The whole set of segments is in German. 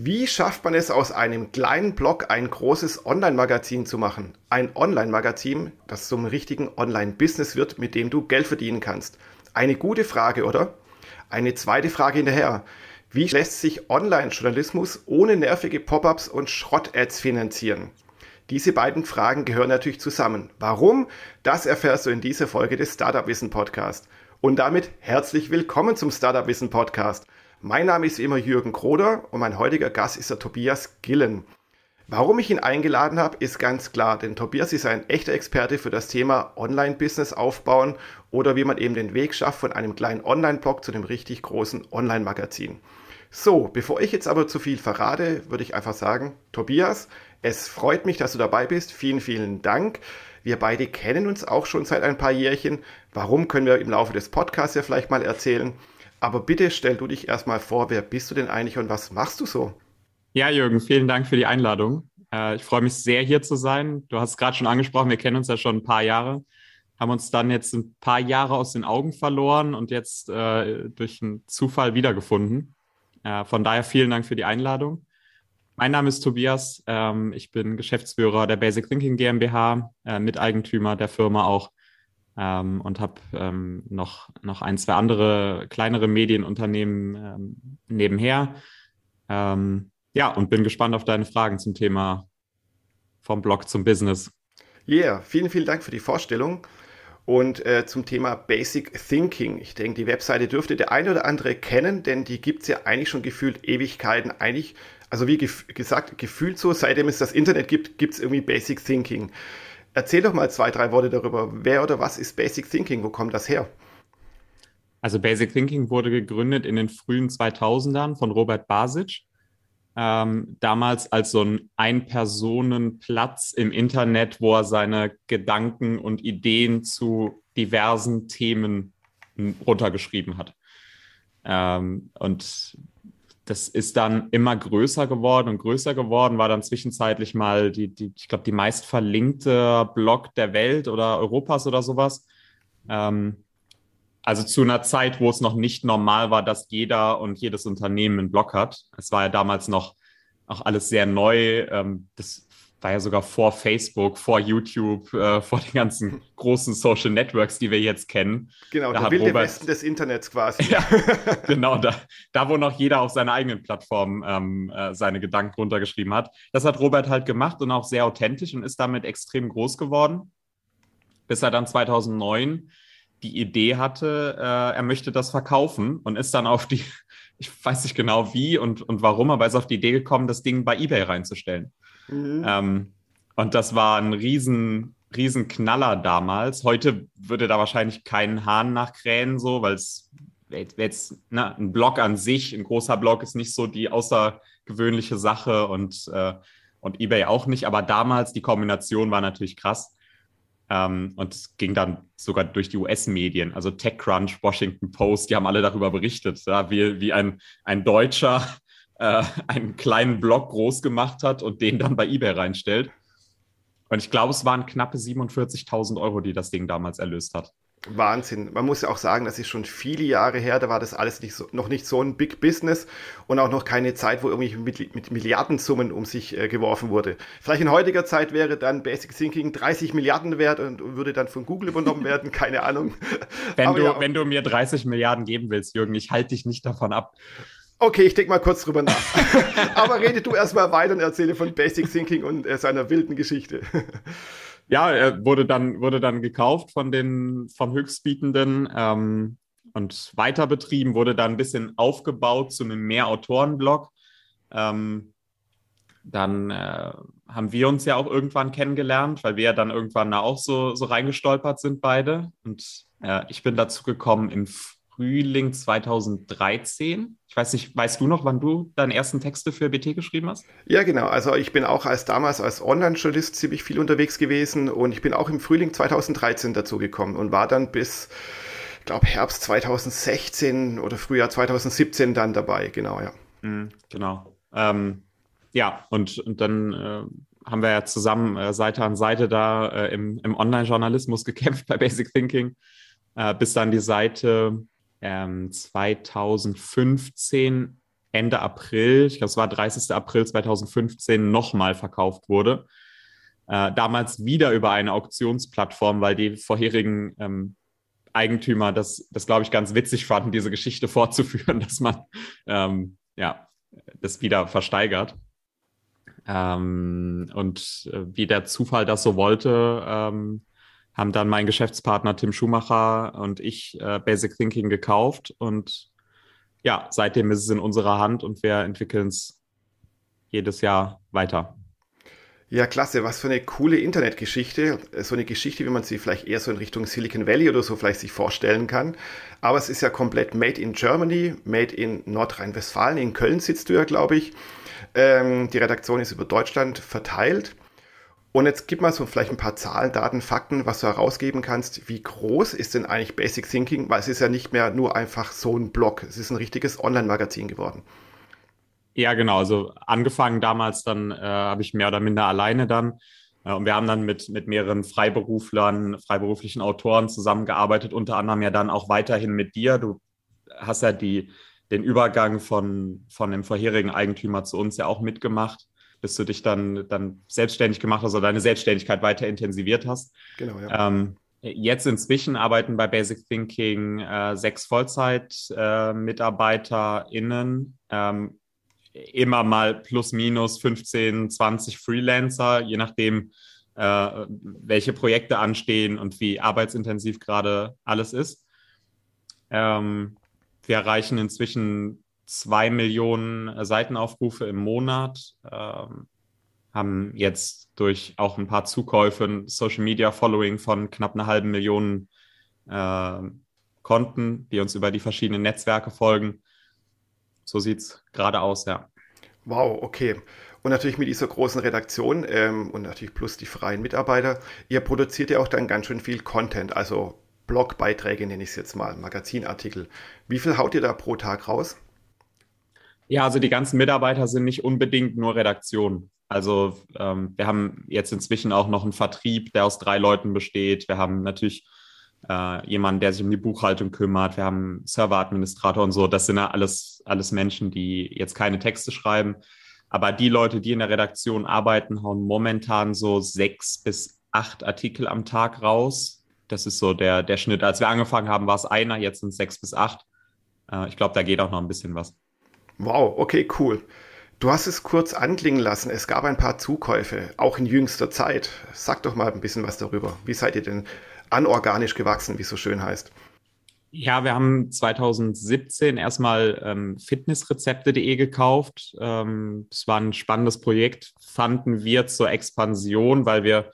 Wie schafft man es aus einem kleinen Blog ein großes Online-Magazin zu machen? Ein Online-Magazin, das zum richtigen Online-Business wird, mit dem du Geld verdienen kannst. Eine gute Frage, oder? Eine zweite Frage hinterher. Wie lässt sich Online-Journalismus ohne nervige Pop-ups und Schrott-Ads finanzieren? Diese beiden Fragen gehören natürlich zusammen. Warum? Das erfährst du in dieser Folge des Startup Wissen Podcast. Und damit herzlich willkommen zum Startup Wissen Podcast. Mein Name ist immer Jürgen Kroder und mein heutiger Gast ist der Tobias Gillen. Warum ich ihn eingeladen habe, ist ganz klar, denn Tobias ist ein echter Experte für das Thema Online-Business aufbauen oder wie man eben den Weg schafft von einem kleinen Online-Blog zu einem richtig großen Online-Magazin. So, bevor ich jetzt aber zu viel verrate, würde ich einfach sagen, Tobias, es freut mich, dass du dabei bist. Vielen, vielen Dank. Wir beide kennen uns auch schon seit ein paar Jährchen. Warum können wir im Laufe des Podcasts ja vielleicht mal erzählen? Aber bitte stell du dich erstmal vor, wer bist du denn eigentlich und was machst du so? Ja, Jürgen, vielen Dank für die Einladung. Äh, ich freue mich sehr, hier zu sein. Du hast es gerade schon angesprochen, wir kennen uns ja schon ein paar Jahre, haben uns dann jetzt ein paar Jahre aus den Augen verloren und jetzt äh, durch einen Zufall wiedergefunden. Äh, von daher vielen Dank für die Einladung. Mein Name ist Tobias. Ähm, ich bin Geschäftsführer der Basic Thinking GmbH, Miteigentümer der Firma auch ähm, und habe ähm, noch, noch ein, zwei andere kleinere Medienunternehmen ähm, nebenher. Ähm, ja, und bin gespannt auf deine Fragen zum Thema vom Blog zum Business. Yeah, vielen, vielen Dank für die Vorstellung. Und äh, zum Thema Basic Thinking. Ich denke, die Webseite dürfte der eine oder andere kennen, denn die gibt es ja eigentlich schon gefühlt Ewigkeiten. Eigentlich, also wie gef gesagt, gefühlt so, seitdem es das Internet gibt, gibt es irgendwie Basic Thinking. Erzähl doch mal zwei, drei Worte darüber. Wer oder was ist Basic Thinking? Wo kommt das her? Also Basic Thinking wurde gegründet in den frühen 2000ern von Robert Basic. Ähm, damals als so ein Ein-Personen-Platz im Internet, wo er seine Gedanken und Ideen zu diversen Themen runtergeschrieben hat. Ähm, und das ist dann immer größer geworden und größer geworden, war dann zwischenzeitlich mal die, die ich glaube, die meist verlinkte Blog der Welt oder Europas oder sowas. Ähm, also zu einer Zeit, wo es noch nicht normal war, dass jeder und jedes Unternehmen einen Blog hat. Es war ja damals noch auch alles sehr neu. Ähm, das war ja sogar vor Facebook, vor YouTube, äh, vor den ganzen großen Social Networks, die wir jetzt kennen. Genau, da der wilde Robert, Westen des Internets quasi. ja, genau, da, da wo noch jeder auf seiner eigenen Plattform ähm, äh, seine Gedanken runtergeschrieben hat. Das hat Robert halt gemacht und auch sehr authentisch und ist damit extrem groß geworden, bis er dann 2009 die Idee hatte, äh, er möchte das verkaufen und ist dann auf die, ich weiß nicht genau wie und, und warum, aber ist auf die Idee gekommen, das Ding bei eBay reinzustellen. Mhm. Ähm, und das war ein riesen, riesen Knaller damals. Heute würde da wahrscheinlich keinen Hahn nachkrähen, so, weil es jetzt ne, ein Blog an sich, ein großer Blog ist nicht so die außergewöhnliche Sache und, äh, und eBay auch nicht. Aber damals die Kombination war natürlich krass. Ähm, und es ging dann sogar durch die US-Medien, also TechCrunch, Washington Post, die haben alle darüber berichtet, ja, wie, wie ein, ein Deutscher äh, einen kleinen Blog groß gemacht hat und den dann bei eBay reinstellt. Und ich glaube, es waren knappe 47.000 Euro, die das Ding damals erlöst hat. Wahnsinn. Man muss ja auch sagen, das ist schon viele Jahre her, da war das alles nicht so, noch nicht so ein Big Business und auch noch keine Zeit, wo irgendwie mit, mit Milliardensummen um sich äh, geworfen wurde. Vielleicht in heutiger Zeit wäre dann Basic Thinking 30 Milliarden wert und würde dann von Google übernommen werden, keine Ahnung. Wenn, du, ja, wenn du mir 30 Milliarden geben willst, Jürgen, ich halte dich nicht davon ab. Okay, ich denke mal kurz drüber nach. Aber rede du erstmal weiter und erzähle von Basic Thinking und äh, seiner wilden Geschichte. ja, er wurde dann, wurde dann gekauft von den, vom Höchstbietenden ähm, und weiter betrieben, wurde dann ein bisschen aufgebaut zu einem Mehr-Autoren-Blog. Ähm, dann äh, haben wir uns ja auch irgendwann kennengelernt, weil wir ja dann irgendwann da auch so, so reingestolpert sind beide. Und äh, ich bin dazu gekommen im Frühling 2013. Ich weiß nicht, weißt du noch, wann du deine ersten Texte für BT geschrieben hast? Ja, genau. Also ich bin auch als damals als Online-Journalist ziemlich viel unterwegs gewesen und ich bin auch im Frühling 2013 dazu gekommen und war dann bis, ich glaube, Herbst 2016 oder Frühjahr 2017 dann dabei. Genau, ja. Mhm, genau. Ähm, ja, und, und dann äh, haben wir ja zusammen äh, Seite an Seite da äh, im, im Online-Journalismus gekämpft bei Basic Thinking, äh, bis dann die Seite ähm, 2015 Ende April, ich glaube, es war 30. April 2015, nochmal verkauft wurde. Äh, damals wieder über eine Auktionsplattform, weil die vorherigen ähm, Eigentümer das, das glaube ich, ganz witzig fanden, diese Geschichte fortzuführen, dass man ähm, ja, das wieder versteigert. Ähm, und äh, wie der Zufall das so wollte, ähm, haben dann mein Geschäftspartner Tim Schumacher und ich äh, Basic Thinking gekauft und ja, seitdem ist es in unserer Hand und wir entwickeln es jedes Jahr weiter. Ja, klasse. Was für eine coole Internetgeschichte. So eine Geschichte, wie man sie vielleicht eher so in Richtung Silicon Valley oder so vielleicht sich vorstellen kann. Aber es ist ja komplett made in Germany, made in Nordrhein-Westfalen. In Köln sitzt du ja, glaube ich. Ähm, die Redaktion ist über Deutschland verteilt. Und jetzt gib mal so vielleicht ein paar Zahlen, Daten, Fakten, was du herausgeben kannst. Wie groß ist denn eigentlich Basic Thinking? Weil es ist ja nicht mehr nur einfach so ein Blog. Es ist ein richtiges Online-Magazin geworden. Ja, genau. Also angefangen damals, dann äh, habe ich mehr oder minder alleine dann. Äh, und wir haben dann mit, mit mehreren Freiberuflern, freiberuflichen Autoren zusammengearbeitet, unter anderem ja dann auch weiterhin mit dir. Du hast ja die, den Übergang von, von dem vorherigen Eigentümer zu uns ja auch mitgemacht, bis du dich dann, dann selbstständig gemacht hast oder deine Selbstständigkeit weiter intensiviert hast. Genau, ja. Ähm, Jetzt inzwischen arbeiten bei Basic Thinking äh, sechs Vollzeit-MitarbeiterInnen. Äh, ähm, immer mal plus minus 15, 20 Freelancer, je nachdem, äh, welche Projekte anstehen und wie arbeitsintensiv gerade alles ist. Ähm, wir erreichen inzwischen zwei Millionen Seitenaufrufe im Monat, ähm, haben jetzt durch auch ein paar Zukäufe ein Social Media Following von knapp einer halben Million äh, Konten, die uns über die verschiedenen Netzwerke folgen so sieht es gerade aus, ja. Wow, okay. Und natürlich mit dieser großen Redaktion ähm, und natürlich plus die freien Mitarbeiter, ihr produziert ja auch dann ganz schön viel Content, also Blogbeiträge nenne ich es jetzt mal, Magazinartikel. Wie viel haut ihr da pro Tag raus? Ja, also die ganzen Mitarbeiter sind nicht unbedingt nur Redaktion. Also ähm, wir haben jetzt inzwischen auch noch einen Vertrieb, der aus drei Leuten besteht. Wir haben natürlich äh, jemanden, der sich um die Buchhaltung kümmert. Wir haben Serveradministrator und so. Das sind ja alles, alles Menschen, die jetzt keine Texte schreiben. Aber die Leute, die in der Redaktion arbeiten, hauen momentan so sechs bis acht Artikel am Tag raus. Das ist so der, der Schnitt. Als wir angefangen haben, war es einer, jetzt sind es sechs bis acht. Äh, ich glaube, da geht auch noch ein bisschen was. Wow, okay, cool. Du hast es kurz anklingen lassen. Es gab ein paar Zukäufe, auch in jüngster Zeit. Sag doch mal ein bisschen was darüber. Wie seid ihr denn anorganisch gewachsen, wie es so schön heißt. Ja, wir haben 2017 erstmal ähm, fitnessrezepte.de gekauft. Ähm, das war ein spannendes Projekt, fanden wir zur Expansion, weil wir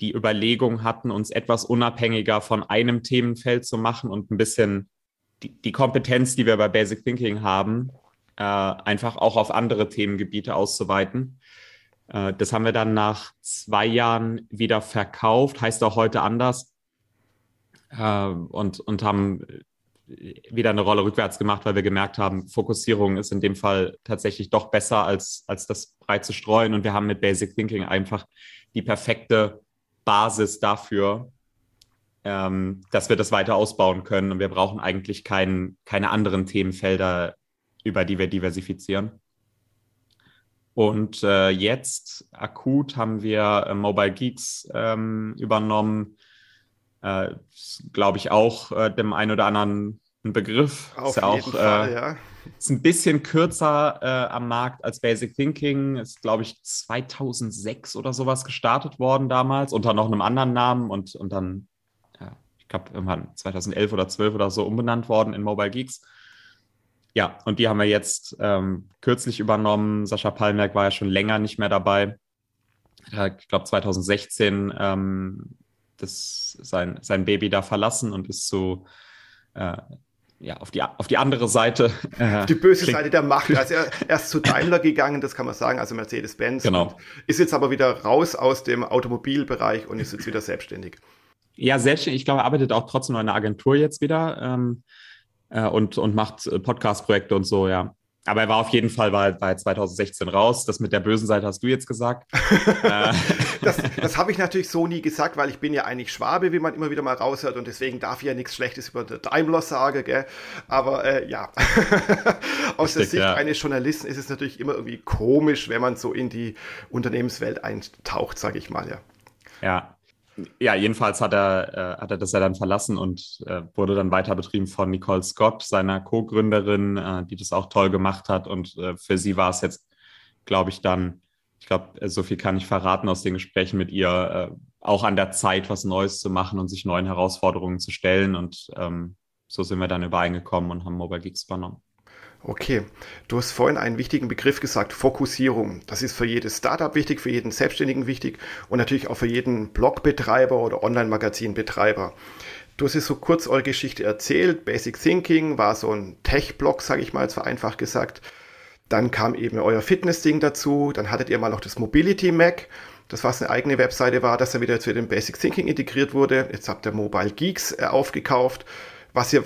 die Überlegung hatten, uns etwas unabhängiger von einem Themenfeld zu machen und ein bisschen die, die Kompetenz, die wir bei Basic Thinking haben, äh, einfach auch auf andere Themengebiete auszuweiten. Äh, das haben wir dann nach zwei Jahren wieder verkauft, heißt auch heute anders. Äh, und, und haben wieder eine Rolle rückwärts gemacht, weil wir gemerkt haben, Fokussierung ist in dem Fall tatsächlich doch besser, als, als das breit zu streuen. Und wir haben mit Basic Thinking einfach die perfekte Basis dafür, ähm, dass wir das weiter ausbauen können. Und wir brauchen eigentlich kein, keine anderen Themenfelder, über die wir diversifizieren. Und äh, jetzt akut haben wir äh, Mobile Geeks ähm, übernommen. Äh, Glaube ich auch äh, dem einen oder anderen ein Begriff. Auf ist ja jeden auch, Fall, äh, ja. Ist ein bisschen kürzer äh, am Markt als Basic Thinking. Ist, glaube ich, 2006 oder sowas gestartet worden damals, unter noch einem anderen Namen und, und dann, ja, ich glaube, irgendwann 2011 oder 12 oder so umbenannt worden in Mobile Geeks. Ja, und die haben wir jetzt ähm, kürzlich übernommen. Sascha Palmerk war ja schon länger nicht mehr dabei. Ich glaube 2016 ähm, das, sein, sein Baby da verlassen und ist zu äh, ja, auf die, auf die andere Seite. Äh, die böse klingt. Seite der Macht. Also er, er ist zu Daimler gegangen, das kann man sagen, also Mercedes-Benz. Genau. Ist jetzt aber wieder raus aus dem Automobilbereich und ist jetzt wieder selbstständig. Ja, selbstständig. Ich glaube, er arbeitet auch trotzdem in einer Agentur jetzt wieder. Ähm, äh, und, und macht äh, Podcast-Projekte und so, ja. aber er war auf jeden Fall bei, bei 2016 raus. Das mit der bösen Seite hast du jetzt gesagt. Äh. das das habe ich natürlich so nie gesagt, weil ich bin ja eigentlich Schwabe, wie man immer wieder mal raushört und deswegen darf ich ja nichts Schlechtes über den Daimler sagen. Gell? Aber äh, ja, aus Richtig, der Sicht ja. eines Journalisten ist es natürlich immer irgendwie komisch, wenn man so in die Unternehmenswelt eintaucht, sage ich mal. Ja. Ja, ja, jedenfalls hat er, äh, hat er das ja dann verlassen und äh, wurde dann weiter betrieben von Nicole Scott, seiner Co-Gründerin, äh, die das auch toll gemacht hat. Und äh, für sie war es jetzt, glaube ich, dann, ich glaube, so viel kann ich verraten aus den Gesprächen mit ihr, äh, auch an der Zeit, was Neues zu machen und sich neuen Herausforderungen zu stellen. Und ähm, so sind wir dann übereingekommen und haben Mobile Geeks übernommen. Okay, du hast vorhin einen wichtigen Begriff gesagt, Fokussierung. Das ist für jedes Startup wichtig, für jeden Selbstständigen wichtig und natürlich auch für jeden Blogbetreiber oder Online-Magazinbetreiber. Du hast jetzt so kurz eure Geschichte erzählt. Basic Thinking war so ein Tech-Blog, sage ich mal, jetzt vereinfacht gesagt. Dann kam eben euer Fitness-Ding dazu. Dann hattet ihr mal noch das Mobility Mac, das was eine eigene Webseite war, das dann wieder zu dem Basic Thinking integriert wurde. Jetzt habt ihr Mobile Geeks äh, aufgekauft was ihr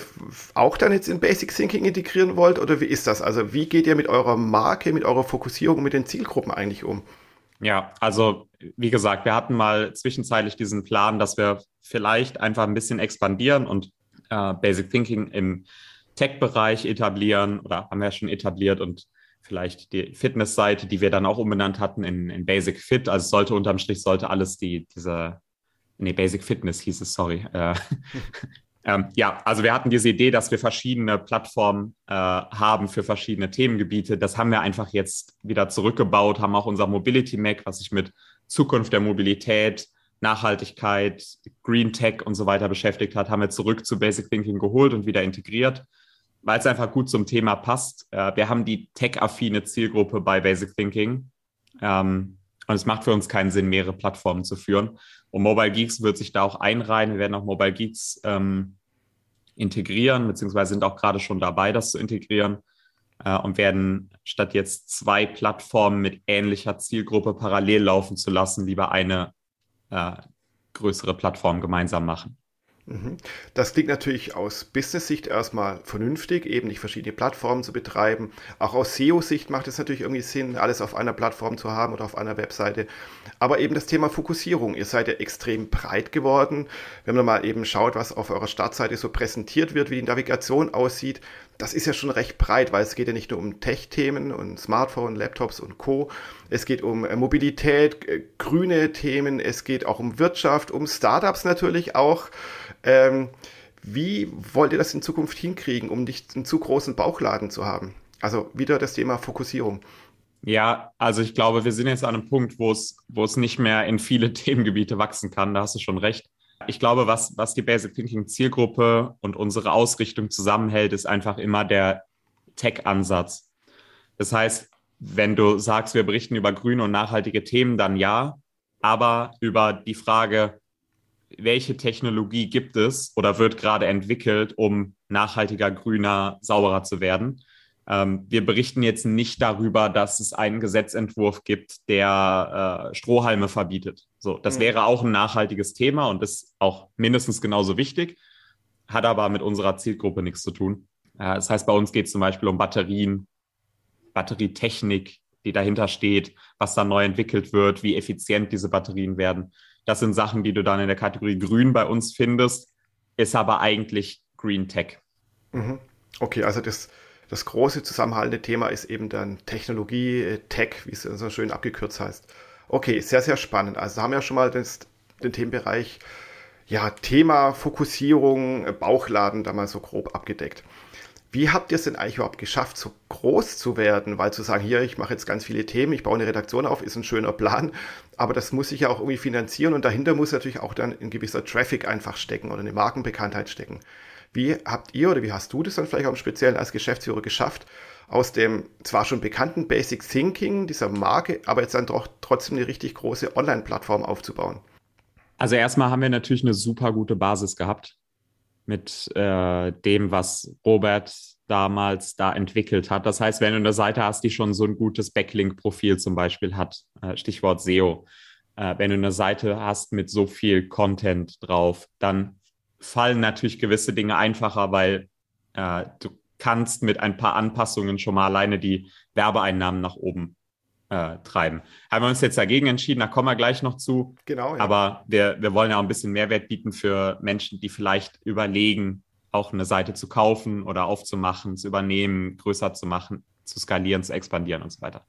auch dann jetzt in Basic Thinking integrieren wollt oder wie ist das? Also wie geht ihr mit eurer Marke, mit eurer Fokussierung, mit den Zielgruppen eigentlich um? Ja, also wie gesagt, wir hatten mal zwischenzeitlich diesen Plan, dass wir vielleicht einfach ein bisschen expandieren und äh, Basic Thinking im Tech-Bereich etablieren oder haben wir ja schon etabliert und vielleicht die Fitness-Seite, die wir dann auch umbenannt hatten in, in Basic Fit. Also sollte unterm Strich sollte alles die, diese, nee, Basic Fitness hieß es, sorry, äh, Ähm, ja, also wir hatten diese Idee, dass wir verschiedene Plattformen äh, haben für verschiedene Themengebiete. Das haben wir einfach jetzt wieder zurückgebaut, haben auch unser Mobility Mac, was sich mit Zukunft der Mobilität, Nachhaltigkeit, Green Tech und so weiter beschäftigt hat, haben wir zurück zu Basic Thinking geholt und wieder integriert, weil es einfach gut zum Thema passt. Äh, wir haben die tech-affine Zielgruppe bei Basic Thinking. Ähm, und es macht für uns keinen Sinn, mehrere Plattformen zu führen. Und Mobile Geeks wird sich da auch einreihen. Wir werden auch Mobile Geeks ähm, integrieren, beziehungsweise sind auch gerade schon dabei, das zu integrieren äh, und werden statt jetzt zwei Plattformen mit ähnlicher Zielgruppe parallel laufen zu lassen, lieber eine äh, größere Plattform gemeinsam machen. Mhm. Das klingt natürlich aus Business-Sicht erstmal vernünftig, eben nicht verschiedene Plattformen zu betreiben. Auch aus SEO-Sicht macht es natürlich irgendwie Sinn, alles auf einer Plattform zu haben oder auf einer Webseite. Aber eben das Thema Fokussierung. Ihr seid ja extrem breit geworden. Wenn man mal eben schaut, was auf eurer Startseite so präsentiert wird, wie die Navigation aussieht, das ist ja schon recht breit, weil es geht ja nicht nur um Tech-Themen und Smartphone, Laptops und Co. Es geht um äh, Mobilität, äh, grüne Themen, es geht auch um Wirtschaft, um Startups natürlich auch. Ähm, wie wollt ihr das in Zukunft hinkriegen, um nicht einen zu großen Bauchladen zu haben? Also wieder das Thema Fokussierung. Ja, also ich glaube, wir sind jetzt an einem Punkt, wo es, wo es nicht mehr in viele Themengebiete wachsen kann. Da hast du schon recht. Ich glaube, was, was die Basic Thinking Zielgruppe und unsere Ausrichtung zusammenhält, ist einfach immer der Tech-Ansatz. Das heißt, wenn du sagst, wir berichten über grüne und nachhaltige Themen, dann ja, aber über die Frage, welche Technologie gibt es oder wird gerade entwickelt, um nachhaltiger, grüner, sauberer zu werden. Ähm, wir berichten jetzt nicht darüber, dass es einen Gesetzentwurf gibt, der äh, Strohhalme verbietet. So, das mhm. wäre auch ein nachhaltiges Thema und ist auch mindestens genauso wichtig, hat aber mit unserer Zielgruppe nichts zu tun. Äh, das heißt, bei uns geht es zum Beispiel um Batterien, Batterietechnik, die dahinter steht, was da neu entwickelt wird, wie effizient diese Batterien werden. Das sind Sachen, die du dann in der Kategorie Grün bei uns findest, ist aber eigentlich Green Tech. Mhm. Okay, also das, das große zusammenhaltende Thema ist eben dann Technologie, äh, Tech, wie es so schön abgekürzt heißt. Okay, sehr, sehr spannend. Also haben wir schon mal das, den Themenbereich ja, Thema Fokussierung, äh, Bauchladen da mal so grob abgedeckt. Wie habt ihr es denn eigentlich überhaupt geschafft, so groß zu werden? Weil zu sagen, hier, ich mache jetzt ganz viele Themen, ich baue eine Redaktion auf, ist ein schöner Plan, aber das muss sich ja auch irgendwie finanzieren und dahinter muss natürlich auch dann ein gewisser Traffic einfach stecken oder eine Markenbekanntheit stecken. Wie habt ihr oder wie hast du das dann vielleicht auch im Speziellen als Geschäftsführer geschafft, aus dem zwar schon bekannten Basic Thinking, dieser Marke, aber jetzt dann doch trotzdem eine richtig große Online-Plattform aufzubauen? Also erstmal haben wir natürlich eine super gute Basis gehabt mit äh, dem, was Robert damals da entwickelt hat. Das heißt, wenn du eine Seite hast, die schon so ein gutes Backlink-Profil zum Beispiel hat, äh, Stichwort SEO, äh, wenn du eine Seite hast mit so viel Content drauf, dann fallen natürlich gewisse Dinge einfacher, weil äh, du kannst mit ein paar Anpassungen schon mal alleine die Werbeeinnahmen nach oben äh, treiben. Haben wir uns jetzt dagegen entschieden, da kommen wir gleich noch zu. Genau. Ja. Aber wir, wir wollen ja auch ein bisschen Mehrwert bieten für Menschen, die vielleicht überlegen, auch eine Seite zu kaufen oder aufzumachen, zu übernehmen, größer zu machen, zu skalieren, zu expandieren und so weiter.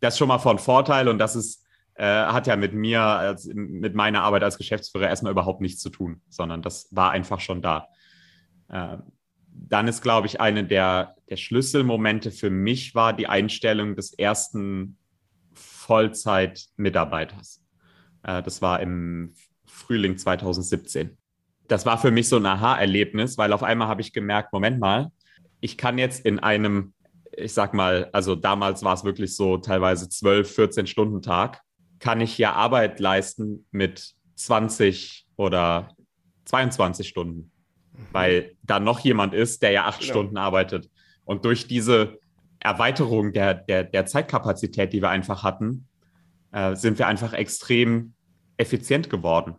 Das ist schon mal von Vorteil und das ist, äh, hat ja mit mir, als, mit meiner Arbeit als Geschäftsführer erstmal überhaupt nichts zu tun, sondern das war einfach schon da. Äh, dann ist, glaube ich, eine der, der Schlüsselmomente für mich war die Einstellung des ersten Vollzeit-Mitarbeiters. Äh, das war im Frühling 2017. Das war für mich so ein Aha-Erlebnis, weil auf einmal habe ich gemerkt, Moment mal, ich kann jetzt in einem, ich sag mal, also damals war es wirklich so teilweise 12, 14 Stunden Tag, kann ich ja Arbeit leisten mit 20 oder 22 Stunden, mhm. weil da noch jemand ist, der ja acht genau. Stunden arbeitet. Und durch diese Erweiterung der, der, der Zeitkapazität, die wir einfach hatten, äh, sind wir einfach extrem effizient geworden.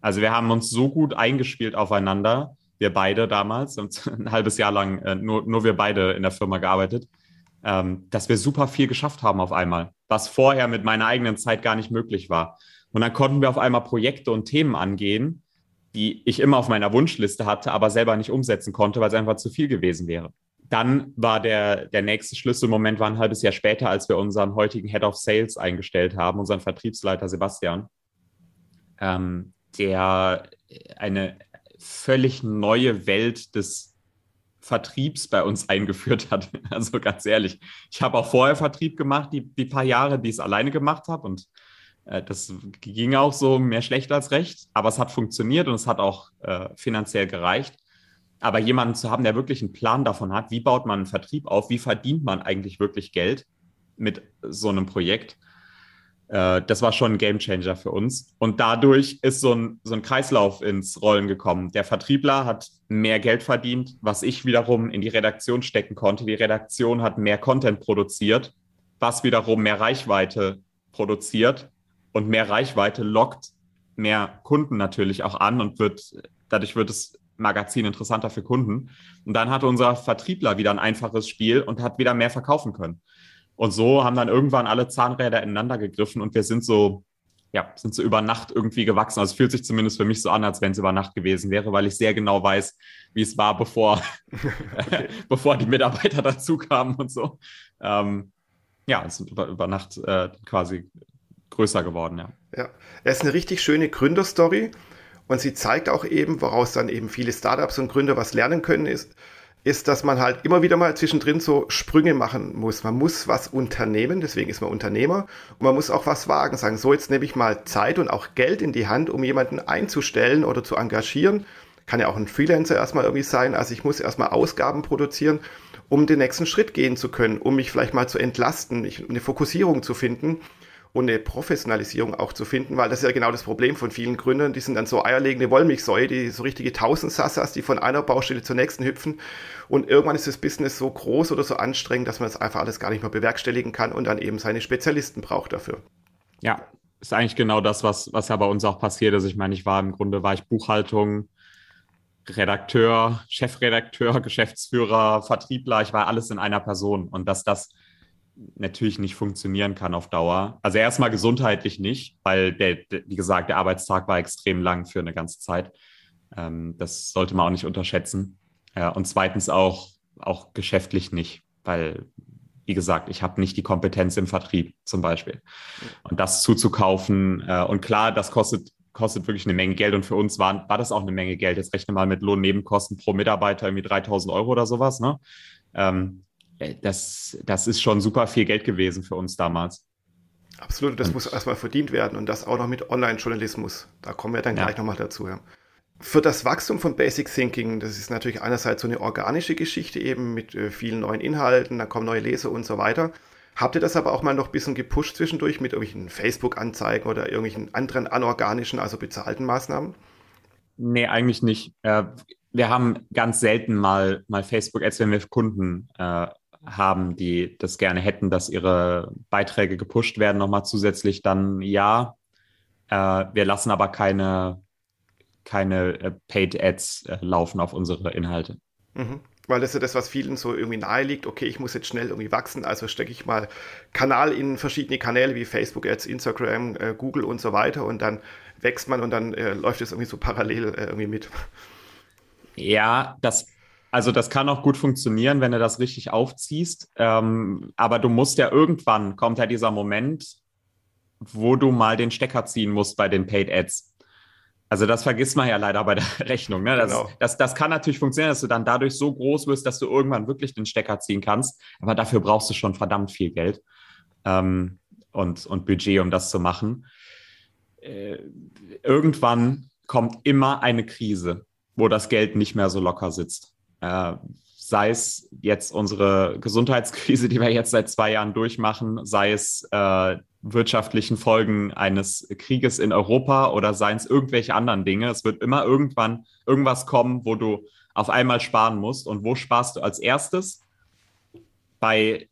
Also wir haben uns so gut eingespielt aufeinander, wir beide damals, ein halbes Jahr lang äh, nur, nur wir beide in der Firma gearbeitet, ähm, dass wir super viel geschafft haben auf einmal, was vorher mit meiner eigenen Zeit gar nicht möglich war. Und dann konnten wir auf einmal Projekte und Themen angehen, die ich immer auf meiner Wunschliste hatte, aber selber nicht umsetzen konnte, weil es einfach zu viel gewesen wäre. Dann war der, der nächste Schlüsselmoment war ein halbes Jahr später, als wir unseren heutigen Head of Sales eingestellt haben, unseren Vertriebsleiter Sebastian, ähm, der eine völlig neue Welt des Vertriebs bei uns eingeführt hat. Also ganz ehrlich, ich habe auch vorher Vertrieb gemacht, die, die paar Jahre, die ich es alleine gemacht habe und äh, das ging auch so mehr schlecht als recht, aber es hat funktioniert und es hat auch äh, finanziell gereicht. Aber jemanden zu haben, der wirklich einen Plan davon hat, wie baut man einen Vertrieb auf, wie verdient man eigentlich wirklich Geld mit so einem Projekt, äh, das war schon ein Gamechanger für uns. Und dadurch ist so ein, so ein Kreislauf ins Rollen gekommen. Der Vertriebler hat mehr Geld verdient, was ich wiederum in die Redaktion stecken konnte. Die Redaktion hat mehr Content produziert, was wiederum mehr Reichweite produziert. Und mehr Reichweite lockt mehr Kunden natürlich auch an und wird, dadurch wird es Magazin interessanter für Kunden. Und dann hatte unser Vertriebler wieder ein einfaches Spiel und hat wieder mehr verkaufen können. Und so haben dann irgendwann alle Zahnräder ineinander gegriffen und wir sind so, ja, sind so über Nacht irgendwie gewachsen. Also es fühlt sich zumindest für mich so an, als wenn es über Nacht gewesen wäre, weil ich sehr genau weiß, wie es war, bevor, bevor die Mitarbeiter dazu kamen und so. Ähm, ja, es ist über, über Nacht äh, quasi größer geworden, ja. Ja, es ist eine richtig schöne Gründerstory. Und sie zeigt auch eben, woraus dann eben viele Startups und Gründer was lernen können, ist, ist, dass man halt immer wieder mal zwischendrin so Sprünge machen muss. Man muss was unternehmen, deswegen ist man Unternehmer. Und man muss auch was wagen, sagen, so jetzt nehme ich mal Zeit und auch Geld in die Hand, um jemanden einzustellen oder zu engagieren. Kann ja auch ein Freelancer erstmal irgendwie sein. Also ich muss erstmal Ausgaben produzieren, um den nächsten Schritt gehen zu können, um mich vielleicht mal zu entlasten, eine Fokussierung zu finden und eine Professionalisierung auch zu finden, weil das ist ja genau das Problem von vielen Gründern. Die sind dann so eierlegende Wollmilchsäue, die so richtige Tausendsassas, die von einer Baustelle zur nächsten hüpfen. Und irgendwann ist das Business so groß oder so anstrengend, dass man das einfach alles gar nicht mehr bewerkstelligen kann und dann eben seine Spezialisten braucht dafür. Ja, ist eigentlich genau das, was, was ja bei uns auch passiert ist. Ich meine, ich war im Grunde, war ich Buchhaltung, Redakteur, Chefredakteur, Geschäftsführer, Vertriebler, ich war alles in einer Person. Und dass das natürlich nicht funktionieren kann auf Dauer. Also erstmal gesundheitlich nicht, weil der, wie gesagt, der Arbeitstag war extrem lang für eine ganze Zeit. Ähm, das sollte man auch nicht unterschätzen. Ja, und zweitens auch, auch geschäftlich nicht, weil, wie gesagt, ich habe nicht die Kompetenz im Vertrieb zum Beispiel. Und das zuzukaufen, äh, und klar, das kostet kostet wirklich eine Menge Geld und für uns war, war das auch eine Menge Geld. Jetzt rechne mal mit Lohnnebenkosten pro Mitarbeiter irgendwie 3000 Euro oder sowas. Ne? Ähm, äh, das, das ist schon super viel Geld gewesen für uns damals. Absolut, das und, muss erstmal verdient werden und das auch noch mit Online-Journalismus. Da kommen wir dann ja. gleich nochmal dazu. Ja. Für das Wachstum von Basic Thinking, das ist natürlich einerseits so eine organische Geschichte eben mit äh, vielen neuen Inhalten, da kommen neue Leser und so weiter. Habt ihr das aber auch mal noch ein bisschen gepusht zwischendurch mit irgendwelchen Facebook-Anzeigen oder irgendwelchen anderen anorganischen, also bezahlten Maßnahmen? Nee, eigentlich nicht. Äh, wir haben ganz selten mal, mal Facebook-Ads, wenn wir Kunden äh, haben, die das gerne hätten, dass ihre Beiträge gepusht werden, nochmal zusätzlich, dann ja. Äh, wir lassen aber keine, keine äh, Paid Ads äh, laufen auf unsere Inhalte. Mhm. Weil das ist ja das, was vielen so irgendwie nahe liegt. Okay, ich muss jetzt schnell irgendwie wachsen, also stecke ich mal Kanal in verschiedene Kanäle wie Facebook, Ads, Instagram, äh, Google und so weiter und dann wächst man und dann äh, läuft es irgendwie so parallel äh, irgendwie mit. Ja, das, also das kann auch gut funktionieren, wenn du das richtig aufziehst. Ähm, aber du musst ja irgendwann, kommt ja dieser Moment, wo du mal den Stecker ziehen musst bei den Paid Ads. Also das vergisst man ja leider bei der Rechnung. Ne? Das, genau. das, das kann natürlich funktionieren, dass du dann dadurch so groß wirst, dass du irgendwann wirklich den Stecker ziehen kannst. Aber dafür brauchst du schon verdammt viel Geld ähm, und, und Budget, um das zu machen. Äh, irgendwann kommt immer eine Krise, wo das Geld nicht mehr so locker sitzt. Äh, sei es jetzt unsere Gesundheitskrise, die wir jetzt seit zwei Jahren durchmachen, sei es äh, wirtschaftlichen Folgen eines Krieges in Europa oder seien es irgendwelche anderen Dinge. Es wird immer irgendwann irgendwas kommen, wo du auf einmal sparen musst. Und wo sparst du als erstes? Bei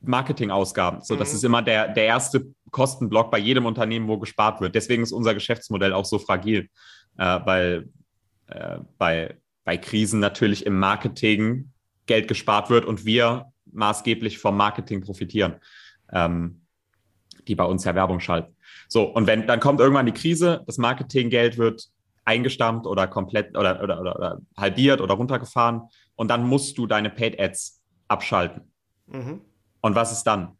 Marketingausgaben. So, das mhm. ist immer der, der erste Kostenblock bei jedem Unternehmen, wo gespart wird. Deswegen ist unser Geschäftsmodell auch so fragil, äh, weil äh, bei, bei Krisen natürlich im Marketing Geld gespart wird und wir maßgeblich vom Marketing profitieren. Ähm, die bei uns ja Werbung schalten. So, und wenn dann kommt irgendwann die Krise, das Marketinggeld wird eingestammt oder komplett oder, oder, oder, oder halbiert oder runtergefahren und dann musst du deine Paid Ads abschalten. Mhm. Und was ist dann?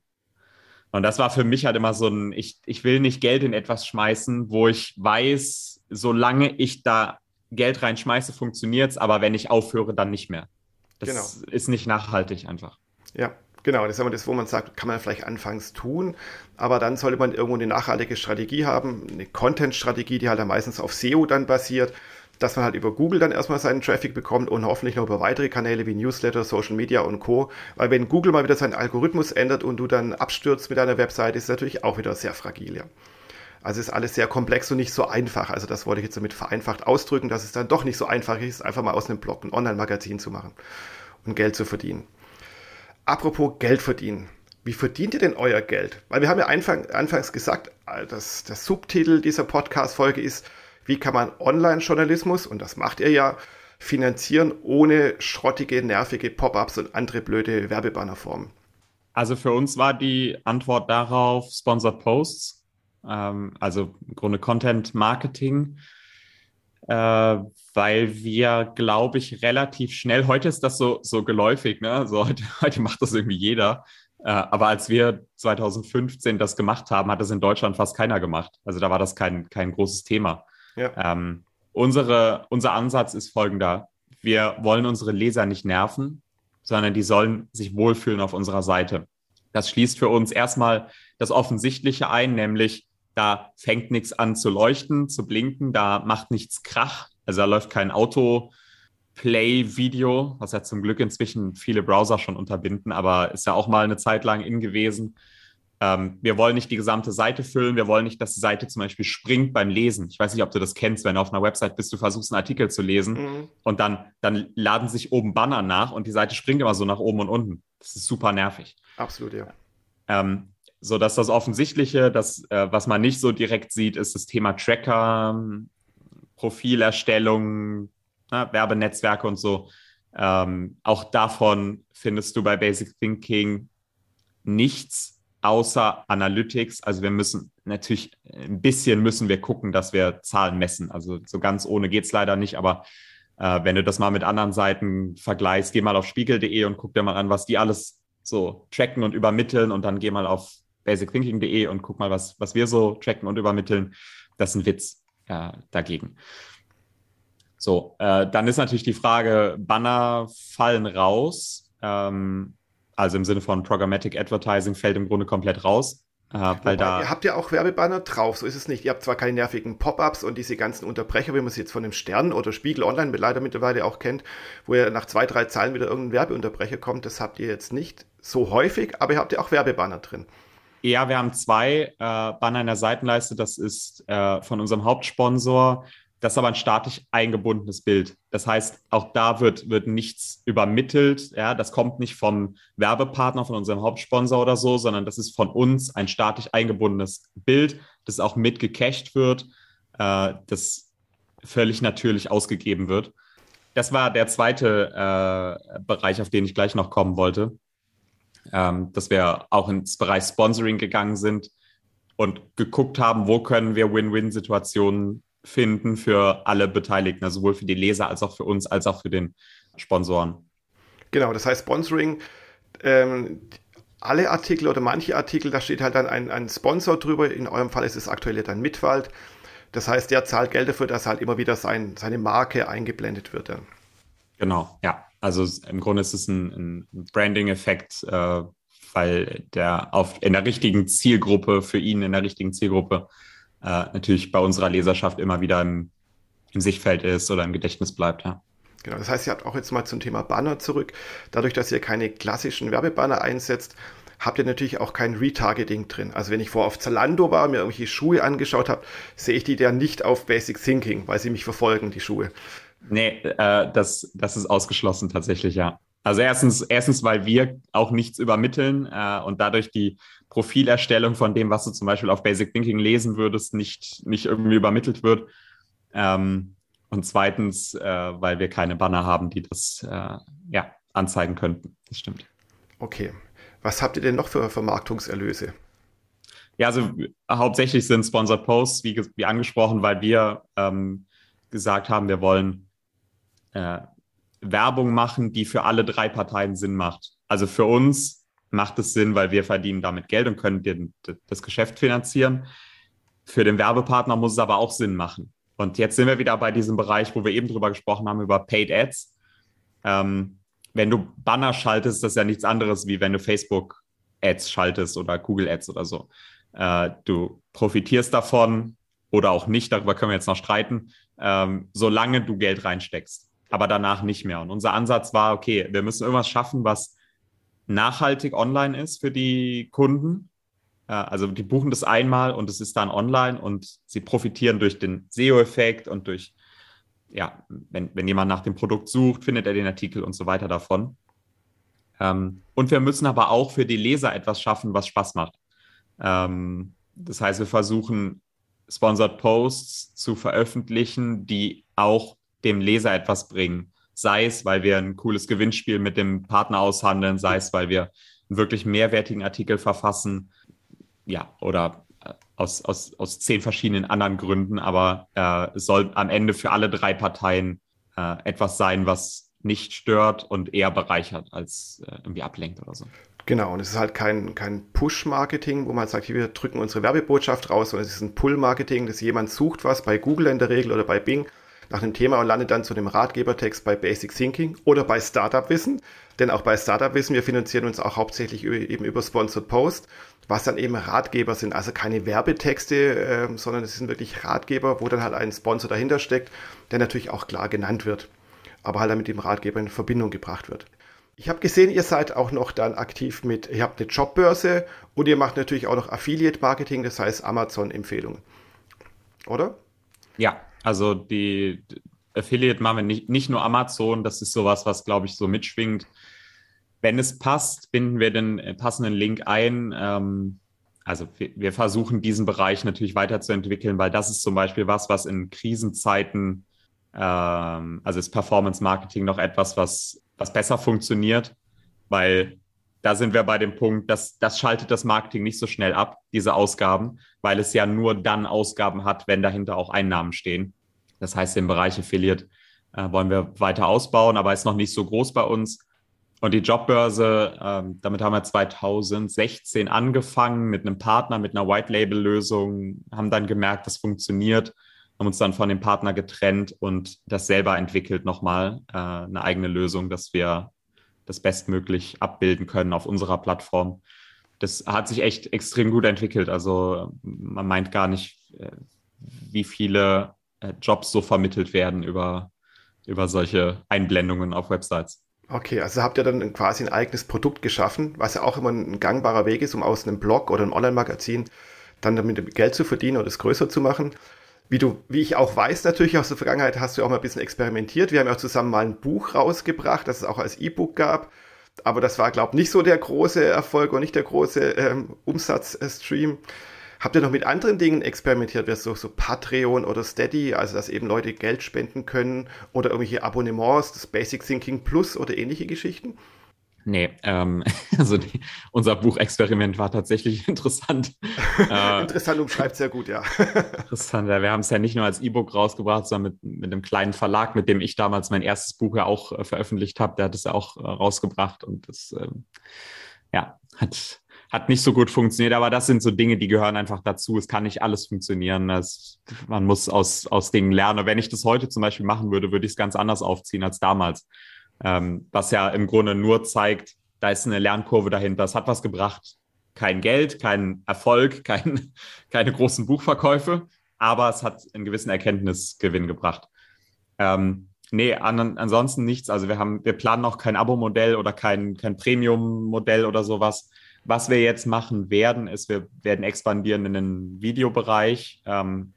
Und das war für mich halt immer so ein, ich, ich will nicht Geld in etwas schmeißen, wo ich weiß, solange ich da Geld reinschmeiße, funktioniert es, aber wenn ich aufhöre, dann nicht mehr. Das genau. ist nicht nachhaltig einfach. Ja, Genau, das ist immer das, wo man sagt, kann man vielleicht anfangs tun, aber dann sollte man irgendwo eine nachhaltige Strategie haben, eine Content-Strategie, die halt dann meistens auf SEO dann basiert, dass man halt über Google dann erstmal seinen Traffic bekommt und hoffentlich noch über weitere Kanäle wie Newsletter, Social Media und Co. Weil wenn Google mal wieder seinen Algorithmus ändert und du dann abstürzt mit deiner Webseite, ist es natürlich auch wieder sehr fragil, ja. Also ist alles sehr komplex und nicht so einfach. Also das wollte ich jetzt damit vereinfacht ausdrücken, dass es dann doch nicht so einfach ist, einfach mal aus einem Blog ein Online-Magazin zu machen und Geld zu verdienen. Apropos Geld verdienen. Wie verdient ihr denn euer Geld? Weil wir haben ja Anfang, anfangs gesagt, äh, dass der Subtitel dieser Podcast-Folge ist, wie kann man Online-Journalismus, und das macht ihr ja, finanzieren ohne schrottige, nervige Pop-ups und andere blöde Werbebannerformen? Also für uns war die Antwort darauf Sponsored Posts, ähm, also im Grunde Content Marketing äh, weil wir, glaube ich, relativ schnell, heute ist das so, so geläufig, ne? also heute, heute macht das irgendwie jeder. Äh, aber als wir 2015 das gemacht haben, hat das in Deutschland fast keiner gemacht. Also da war das kein, kein großes Thema. Ja. Ähm, unsere, unser Ansatz ist folgender. Wir wollen unsere Leser nicht nerven, sondern die sollen sich wohlfühlen auf unserer Seite. Das schließt für uns erstmal das Offensichtliche ein, nämlich da fängt nichts an zu leuchten, zu blinken, da macht nichts Krach, also da läuft kein Auto-Play-Video, was ja zum Glück inzwischen viele Browser schon unterbinden, aber ist ja auch mal eine Zeit lang in gewesen. Ähm, wir wollen nicht die gesamte Seite füllen, wir wollen nicht, dass die Seite zum Beispiel springt beim Lesen. Ich weiß nicht, ob du das kennst, wenn du auf einer Website bist, du versuchst einen Artikel zu lesen mhm. und dann, dann laden sich oben Banner nach und die Seite springt immer so nach oben und unten. Das ist super nervig. Absolut, ja. Ähm, so dass das Offensichtliche, das, äh, was man nicht so direkt sieht, ist das Thema Tracker, Profilerstellung, ne, Werbenetzwerke und so. Ähm, auch davon findest du bei Basic Thinking nichts außer Analytics. Also wir müssen natürlich ein bisschen müssen wir gucken, dass wir Zahlen messen. Also so ganz ohne geht es leider nicht, aber äh, wenn du das mal mit anderen Seiten vergleichst, geh mal auf spiegel.de und guck dir mal an, was die alles so tracken und übermitteln und dann geh mal auf basicthinking.de und guck mal, was, was wir so tracken und übermitteln. Das ist ein Witz äh, dagegen. So, äh, dann ist natürlich die Frage, Banner fallen raus. Ähm, also im Sinne von Programmatic Advertising fällt im Grunde komplett raus. Äh, weil da ihr habt ja auch Werbebanner drauf, so ist es nicht. Ihr habt zwar keine nervigen Pop-ups und diese ganzen Unterbrecher, wie man sie jetzt von dem Stern oder Spiegel Online leider mittlerweile auch kennt, wo ihr nach zwei, drei Zeilen wieder irgendein Werbeunterbrecher kommt. Das habt ihr jetzt nicht so häufig, aber ihr habt ja auch Werbebanner drin. Ja, wir haben zwei äh, Banner in der Seitenleiste. Das ist äh, von unserem Hauptsponsor. Das ist aber ein statisch eingebundenes Bild. Das heißt, auch da wird, wird nichts übermittelt. Ja, das kommt nicht vom Werbepartner, von unserem Hauptsponsor oder so, sondern das ist von uns ein statisch eingebundenes Bild, das auch mitgecached wird, äh, das völlig natürlich ausgegeben wird. das war der zweite äh, Bereich, auf den ich gleich noch kommen wollte. Ähm, dass wir auch ins Bereich Sponsoring gegangen sind und geguckt haben, wo können wir Win-Win-Situationen finden für alle Beteiligten, also sowohl für die Leser als auch für uns, als auch für den Sponsoren. Genau, das heißt Sponsoring, ähm, alle Artikel oder manche Artikel, da steht halt dann ein, ein Sponsor drüber. In eurem Fall ist es aktuell dann Mitwald. Das heißt, der zahlt Geld dafür, dass halt immer wieder sein, seine Marke eingeblendet wird. Ja. Genau, ja. Also im Grunde ist es ein, ein Branding-Effekt, äh, weil der auf, in der richtigen Zielgruppe, für ihn in der richtigen Zielgruppe, äh, natürlich bei unserer Leserschaft immer wieder im, im Sichtfeld ist oder im Gedächtnis bleibt. Ja. Genau, das heißt, ihr habt auch jetzt mal zum Thema Banner zurück. Dadurch, dass ihr keine klassischen Werbebanner einsetzt, habt ihr natürlich auch kein Retargeting drin. Also wenn ich vorher auf Zalando war, mir irgendwelche Schuhe angeschaut habe, sehe ich die ja nicht auf Basic Thinking, weil sie mich verfolgen, die Schuhe. Nee, äh, das, das ist ausgeschlossen tatsächlich, ja. Also erstens, erstens, weil wir auch nichts übermitteln äh, und dadurch die Profilerstellung von dem, was du zum Beispiel auf Basic Thinking lesen würdest, nicht, nicht irgendwie übermittelt wird. Ähm, und zweitens, äh, weil wir keine Banner haben, die das äh, ja, anzeigen könnten. Das stimmt. Okay. Was habt ihr denn noch für Vermarktungserlöse? Ja, also hauptsächlich sind Sponsored Posts, wie, wie angesprochen, weil wir ähm, gesagt haben, wir wollen äh, Werbung machen, die für alle drei Parteien Sinn macht. Also für uns macht es Sinn, weil wir verdienen damit Geld und können den, das Geschäft finanzieren. Für den Werbepartner muss es aber auch Sinn machen. Und jetzt sind wir wieder bei diesem Bereich, wo wir eben drüber gesprochen haben, über Paid Ads. Ähm, wenn du Banner schaltest, das ist ja nichts anderes, wie wenn du Facebook Ads schaltest oder Google Ads oder so. Äh, du profitierst davon oder auch nicht, darüber können wir jetzt noch streiten, ähm, solange du Geld reinsteckst, aber danach nicht mehr. Und unser Ansatz war, okay, wir müssen irgendwas schaffen, was nachhaltig online ist für die Kunden also die buchen das einmal und es ist dann online und sie profitieren durch den SEO-Effekt und durch, ja, wenn, wenn jemand nach dem Produkt sucht, findet er den Artikel und so weiter davon. Ähm, und wir müssen aber auch für die Leser etwas schaffen, was Spaß macht. Ähm, das heißt, wir versuchen, Sponsored Posts zu veröffentlichen, die auch dem Leser etwas bringen. Sei es, weil wir ein cooles Gewinnspiel mit dem Partner aushandeln, sei es, weil wir einen wirklich mehrwertigen Artikel verfassen, ja, oder äh, aus, aus, aus zehn verschiedenen anderen Gründen, aber äh, es soll am Ende für alle drei Parteien äh, etwas sein, was nicht stört und eher bereichert als äh, irgendwie ablenkt oder so. Genau, und es ist halt kein, kein Push-Marketing, wo man sagt, wir drücken unsere Werbebotschaft raus, sondern es ist ein Pull-Marketing, dass jemand sucht was bei Google in der Regel oder bei Bing nach einem Thema und landet dann zu dem Ratgebertext bei Basic Thinking oder bei Startup Wissen. Denn auch bei Startup Wissen, wir finanzieren uns auch hauptsächlich über, eben über Sponsored Post was dann eben Ratgeber sind, also keine Werbetexte, äh, sondern es sind wirklich Ratgeber, wo dann halt ein Sponsor dahinter steckt, der natürlich auch klar genannt wird, aber halt dann mit dem Ratgeber in Verbindung gebracht wird. Ich habe gesehen, ihr seid auch noch dann aktiv mit, ihr habt eine Jobbörse und ihr macht natürlich auch noch Affiliate Marketing, das heißt Amazon-Empfehlungen. Oder? Ja, also die Affiliate machen wir nicht, nicht nur Amazon, das ist sowas, was glaube ich so mitschwingt wenn es passt, binden wir den äh, passenden Link ein. Ähm, also wir, versuchen diesen Bereich natürlich weiterzuentwickeln, weil das ist zum Beispiel was, was in Krisenzeiten, ähm, also ist Performance Marketing noch etwas, was, was besser funktioniert, weil da sind wir bei dem Punkt, dass das schaltet das Marketing nicht so schnell ab, diese Ausgaben, weil es ja nur dann Ausgaben hat, wenn dahinter auch Einnahmen stehen. Das heißt, den Bereich Affiliate äh, wollen wir weiter ausbauen, aber ist noch nicht so groß bei uns. Und die Jobbörse, ähm, damit haben wir 2016 angefangen mit einem Partner, mit einer White-Label-Lösung, haben dann gemerkt, das funktioniert, haben uns dann von dem Partner getrennt und das selber entwickelt nochmal, äh, eine eigene Lösung, dass wir das bestmöglich abbilden können auf unserer Plattform. Das hat sich echt extrem gut entwickelt. Also man meint gar nicht, äh, wie viele Jobs so vermittelt werden über, über solche Einblendungen auf Websites. Okay, also habt ihr dann quasi ein eigenes Produkt geschaffen, was ja auch immer ein gangbarer Weg ist, um aus einem Blog oder einem Online-Magazin dann damit Geld zu verdienen oder es größer zu machen. Wie du, wie ich auch weiß, natürlich aus der Vergangenheit hast du auch mal ein bisschen experimentiert. Wir haben ja auch zusammen mal ein Buch rausgebracht, das es auch als E-Book gab. Aber das war, glaube ich, nicht so der große Erfolg und nicht der große ähm, Umsatzstream. Habt ihr noch mit anderen Dingen experimentiert, wie so, so Patreon oder Steady, also dass eben Leute Geld spenden können oder irgendwelche Abonnements, das Basic Thinking Plus oder ähnliche Geschichten? Nee, ähm, also die, unser Buchexperiment war tatsächlich interessant. äh, interessant umschreibt sehr gut, ja. interessant, ja. Wir haben es ja nicht nur als E-Book rausgebracht, sondern mit, mit einem kleinen Verlag, mit dem ich damals mein erstes Buch ja auch äh, veröffentlicht habe. Der hat es ja auch äh, rausgebracht und das ähm, ja, hat, hat nicht so gut funktioniert, aber das sind so Dinge, die gehören einfach dazu. Es kann nicht alles funktionieren. Das, man muss aus, aus Dingen lernen. Und wenn ich das heute zum Beispiel machen würde, würde ich es ganz anders aufziehen als damals ähm, was ja im Grunde nur zeigt, da ist eine Lernkurve dahinter. Es hat was gebracht. Kein Geld, kein Erfolg, kein, keine großen Buchverkäufe, aber es hat einen gewissen Erkenntnisgewinn gebracht. Ähm, nee, an, ansonsten nichts. Also wir haben, wir planen auch kein Abo-Modell oder kein, kein Premium-Modell oder sowas. Was wir jetzt machen werden, ist, wir werden expandieren in den Videobereich. Ähm,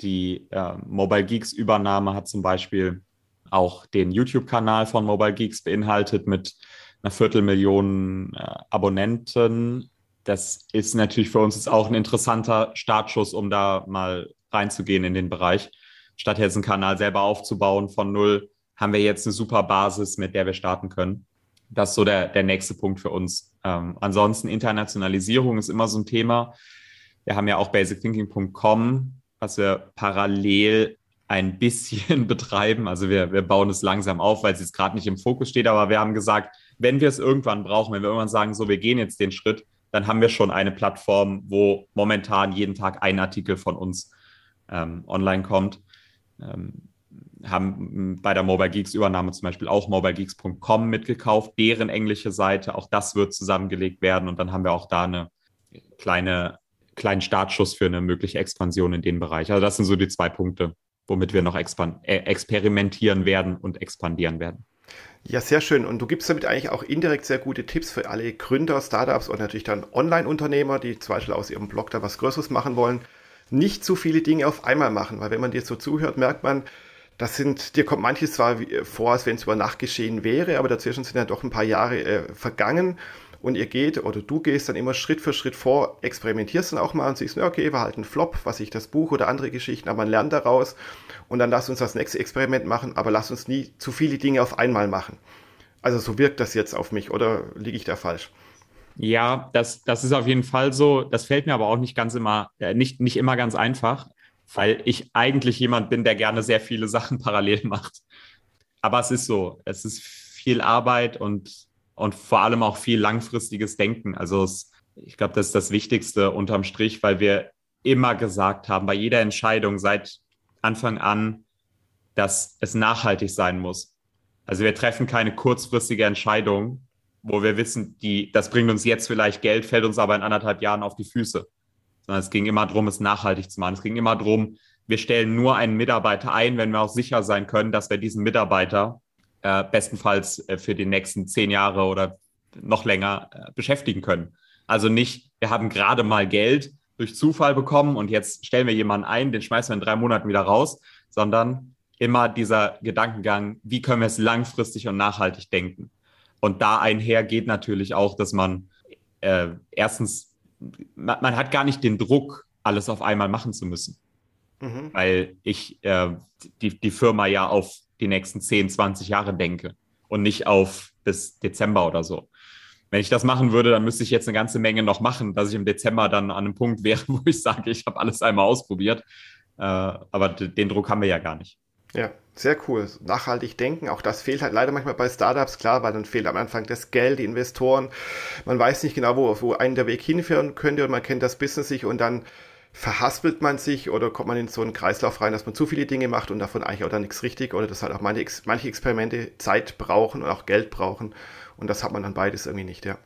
die äh, Mobile Geeks Übernahme hat zum Beispiel auch den YouTube-Kanal von Mobile Geeks beinhaltet mit einer Viertelmillion äh, Abonnenten. Das ist natürlich für uns jetzt auch ein interessanter Startschuss, um da mal reinzugehen in den Bereich. Statt jetzt einen Kanal selber aufzubauen von null, haben wir jetzt eine super Basis, mit der wir starten können. Das ist so der, der nächste Punkt für uns. Ähm, ansonsten Internationalisierung ist immer so ein Thema. Wir haben ja auch basicthinking.com, was wir parallel ein bisschen betreiben. Also wir, wir bauen es langsam auf, weil es jetzt gerade nicht im Fokus steht. Aber wir haben gesagt, wenn wir es irgendwann brauchen, wenn wir irgendwann sagen, so, wir gehen jetzt den Schritt, dann haben wir schon eine Plattform, wo momentan jeden Tag ein Artikel von uns ähm, online kommt. Ähm, haben bei der Mobile Geeks Übernahme zum Beispiel auch mobilegeeks.com mitgekauft, deren englische Seite. Auch das wird zusammengelegt werden und dann haben wir auch da eine kleine, kleinen Startschuss für eine mögliche Expansion in den Bereich. Also das sind so die zwei Punkte, womit wir noch äh, experimentieren werden und expandieren werden. Ja, sehr schön. Und du gibst damit eigentlich auch indirekt sehr gute Tipps für alle Gründer, Startups und natürlich dann Online-Unternehmer, die zum Beispiel aus ihrem Blog da was Größeres machen wollen. Nicht zu viele Dinge auf einmal machen, weil wenn man dir so zuhört, merkt man, das sind, dir kommt manches zwar vor, als wenn es über Nacht geschehen wäre, aber dazwischen sind ja doch ein paar Jahre äh, vergangen und ihr geht oder du gehst dann immer Schritt für Schritt vor, experimentierst dann auch mal und siehst, okay, war halt ein Flop, was ich das Buch oder andere Geschichten, aber man lernt daraus und dann lass uns das nächste Experiment machen, aber lass uns nie zu viele Dinge auf einmal machen. Also so wirkt das jetzt auf mich oder liege ich da falsch? Ja, das, das ist auf jeden Fall so. Das fällt mir aber auch nicht ganz immer, äh, nicht, nicht immer ganz einfach, weil ich eigentlich jemand bin, der gerne sehr viele Sachen parallel macht. Aber es ist so, es ist viel Arbeit und und vor allem auch viel langfristiges Denken. Also es, ich glaube, das ist das Wichtigste unterm Strich, weil wir immer gesagt haben, bei jeder Entscheidung seit Anfang an, dass es nachhaltig sein muss. Also wir treffen keine kurzfristige Entscheidung, wo wir wissen, die, das bringt uns jetzt vielleicht Geld, fällt uns aber in anderthalb Jahren auf die Füße. Sondern es ging immer darum, es nachhaltig zu machen. Es ging immer darum, wir stellen nur einen Mitarbeiter ein, wenn wir auch sicher sein können, dass wir diesen Mitarbeiter äh, bestenfalls äh, für die nächsten zehn Jahre oder noch länger äh, beschäftigen können. Also nicht, wir haben gerade mal Geld durch Zufall bekommen und jetzt stellen wir jemanden ein, den schmeißen wir in drei Monaten wieder raus, sondern immer dieser Gedankengang, wie können wir es langfristig und nachhaltig denken. Und da einher geht natürlich auch, dass man äh, erstens, man, man, hat gar nicht den Druck, alles auf einmal machen zu müssen. Mhm. Weil ich äh, die, die Firma ja auf die nächsten 10, 20 Jahre denke und nicht auf bis Dezember oder so. Wenn ich das machen würde, dann müsste ich jetzt eine ganze Menge noch machen, dass ich im Dezember dann an einem Punkt wäre, wo ich sage, ich habe alles einmal ausprobiert. Äh, aber den Druck haben wir ja gar nicht. Ja, sehr cool. Nachhaltig denken, auch das fehlt halt leider manchmal bei Startups, klar, weil dann fehlt am Anfang das Geld, die Investoren. Man weiß nicht genau, wo, wo einen der Weg hinführen könnte und man kennt das Business nicht und dann verhaspelt man sich oder kommt man in so einen Kreislauf rein, dass man zu viele Dinge macht und davon eigentlich auch dann nichts richtig oder dass halt auch manche, manche Experimente Zeit brauchen und auch Geld brauchen und das hat man dann beides irgendwie nicht, ja.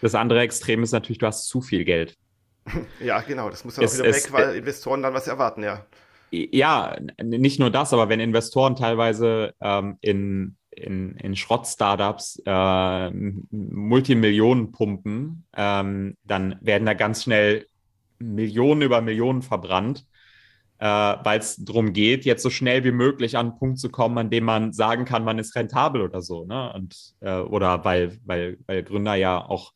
Das andere Extrem ist natürlich, du hast zu viel Geld. ja, genau, das muss dann es, auch wieder es, weg, weil Investoren dann was erwarten, ja. Ja, nicht nur das, aber wenn Investoren teilweise ähm, in, in, in Schrott-Startups äh, Multimillionen pumpen, ähm, dann werden da ganz schnell Millionen über Millionen verbrannt, äh, weil es darum geht, jetzt so schnell wie möglich an einen Punkt zu kommen, an dem man sagen kann, man ist rentabel oder so. Ne? Und, äh, oder weil, weil, weil Gründer ja auch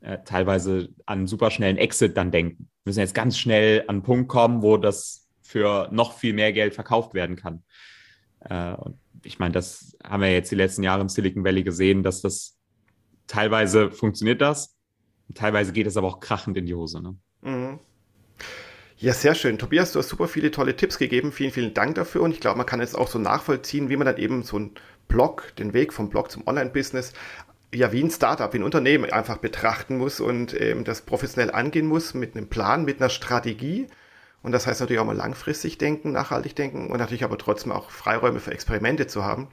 äh, teilweise an einen superschnellen Exit dann denken. müssen jetzt ganz schnell an einen Punkt kommen, wo das für noch viel mehr Geld verkauft werden kann. Äh, ich meine, das haben wir jetzt die letzten Jahre im Silicon Valley gesehen, dass das teilweise funktioniert das, teilweise geht es aber auch krachend in die Hose. Ne? Mhm. Ja, sehr schön. Tobias, du hast super viele tolle Tipps gegeben. Vielen, vielen Dank dafür. Und ich glaube, man kann jetzt auch so nachvollziehen, wie man dann eben so einen Blog, den Weg vom Blog zum Online-Business, ja, wie ein Startup, wie ein Unternehmen einfach betrachten muss und ähm, das professionell angehen muss mit einem Plan, mit einer Strategie. Und das heißt natürlich auch mal langfristig denken, nachhaltig denken und natürlich aber trotzdem auch Freiräume für Experimente zu haben.